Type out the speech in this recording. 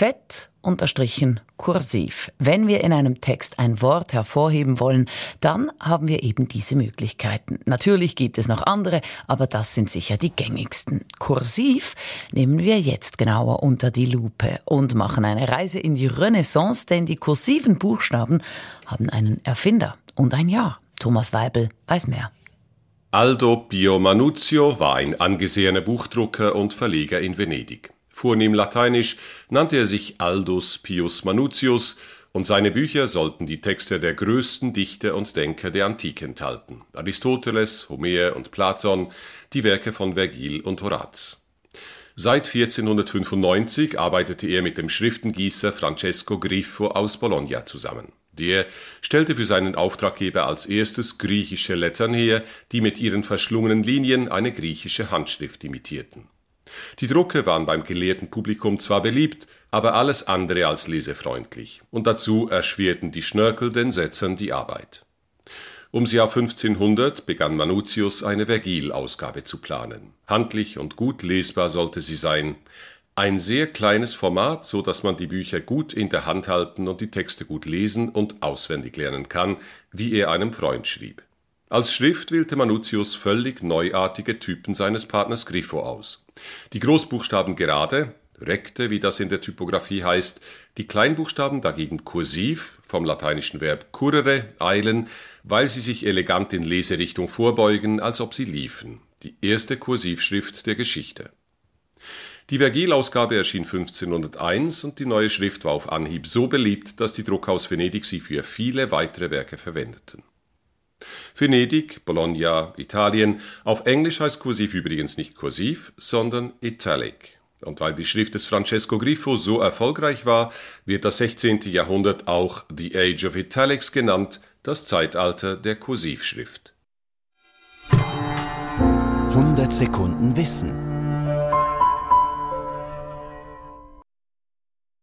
Fett unterstrichen kursiv. Wenn wir in einem Text ein Wort hervorheben wollen, dann haben wir eben diese Möglichkeiten. Natürlich gibt es noch andere, aber das sind sicher die gängigsten. Kursiv nehmen wir jetzt genauer unter die Lupe und machen eine Reise in die Renaissance, denn die kursiven Buchstaben haben einen Erfinder und ein Jahr. Thomas Weibel weiß mehr. Aldo Pio Manuzio war ein angesehener Buchdrucker und Verleger in Venedig. Vornehm lateinisch nannte er sich Aldus Pius Manutius und seine Bücher sollten die Texte der größten Dichter und Denker der Antike enthalten: Aristoteles, Homer und Platon, die Werke von Vergil und Horaz. Seit 1495 arbeitete er mit dem Schriftengießer Francesco Griffo aus Bologna zusammen der stellte für seinen Auftraggeber als erstes griechische Lettern her, die mit ihren verschlungenen Linien eine griechische Handschrift imitierten. Die Drucke waren beim gelehrten Publikum zwar beliebt, aber alles andere als lesefreundlich, und dazu erschwerten die Schnörkel den Setzern die Arbeit. Ums Jahr 1500 begann Manutius eine Vergil-Ausgabe zu planen. Handlich und gut lesbar sollte sie sein. Ein sehr kleines Format, so dass man die Bücher gut in der Hand halten und die Texte gut lesen und auswendig lernen kann, wie er einem Freund schrieb. Als Schrift wählte Manutius völlig neuartige Typen seines Partners Griffo aus. Die Großbuchstaben gerade, rekte, wie das in der Typografie heißt, die Kleinbuchstaben dagegen kursiv, vom lateinischen Verb currere, eilen, weil sie sich elegant in Leserichtung vorbeugen, als ob sie liefen. Die erste Kursivschrift der Geschichte. Die Vergil-Ausgabe erschien 1501 und die neue Schrift war auf Anhieb so beliebt, dass die Druckhaus Venedig sie für viele weitere Werke verwendeten. Venedig, Bologna, Italien. Auf Englisch heißt Kursiv übrigens nicht Kursiv, sondern Italic. Und weil die Schrift des Francesco Griffo so erfolgreich war, wird das 16. Jahrhundert auch The Age of Italics genannt, das Zeitalter der Kursivschrift. 100 Sekunden Wissen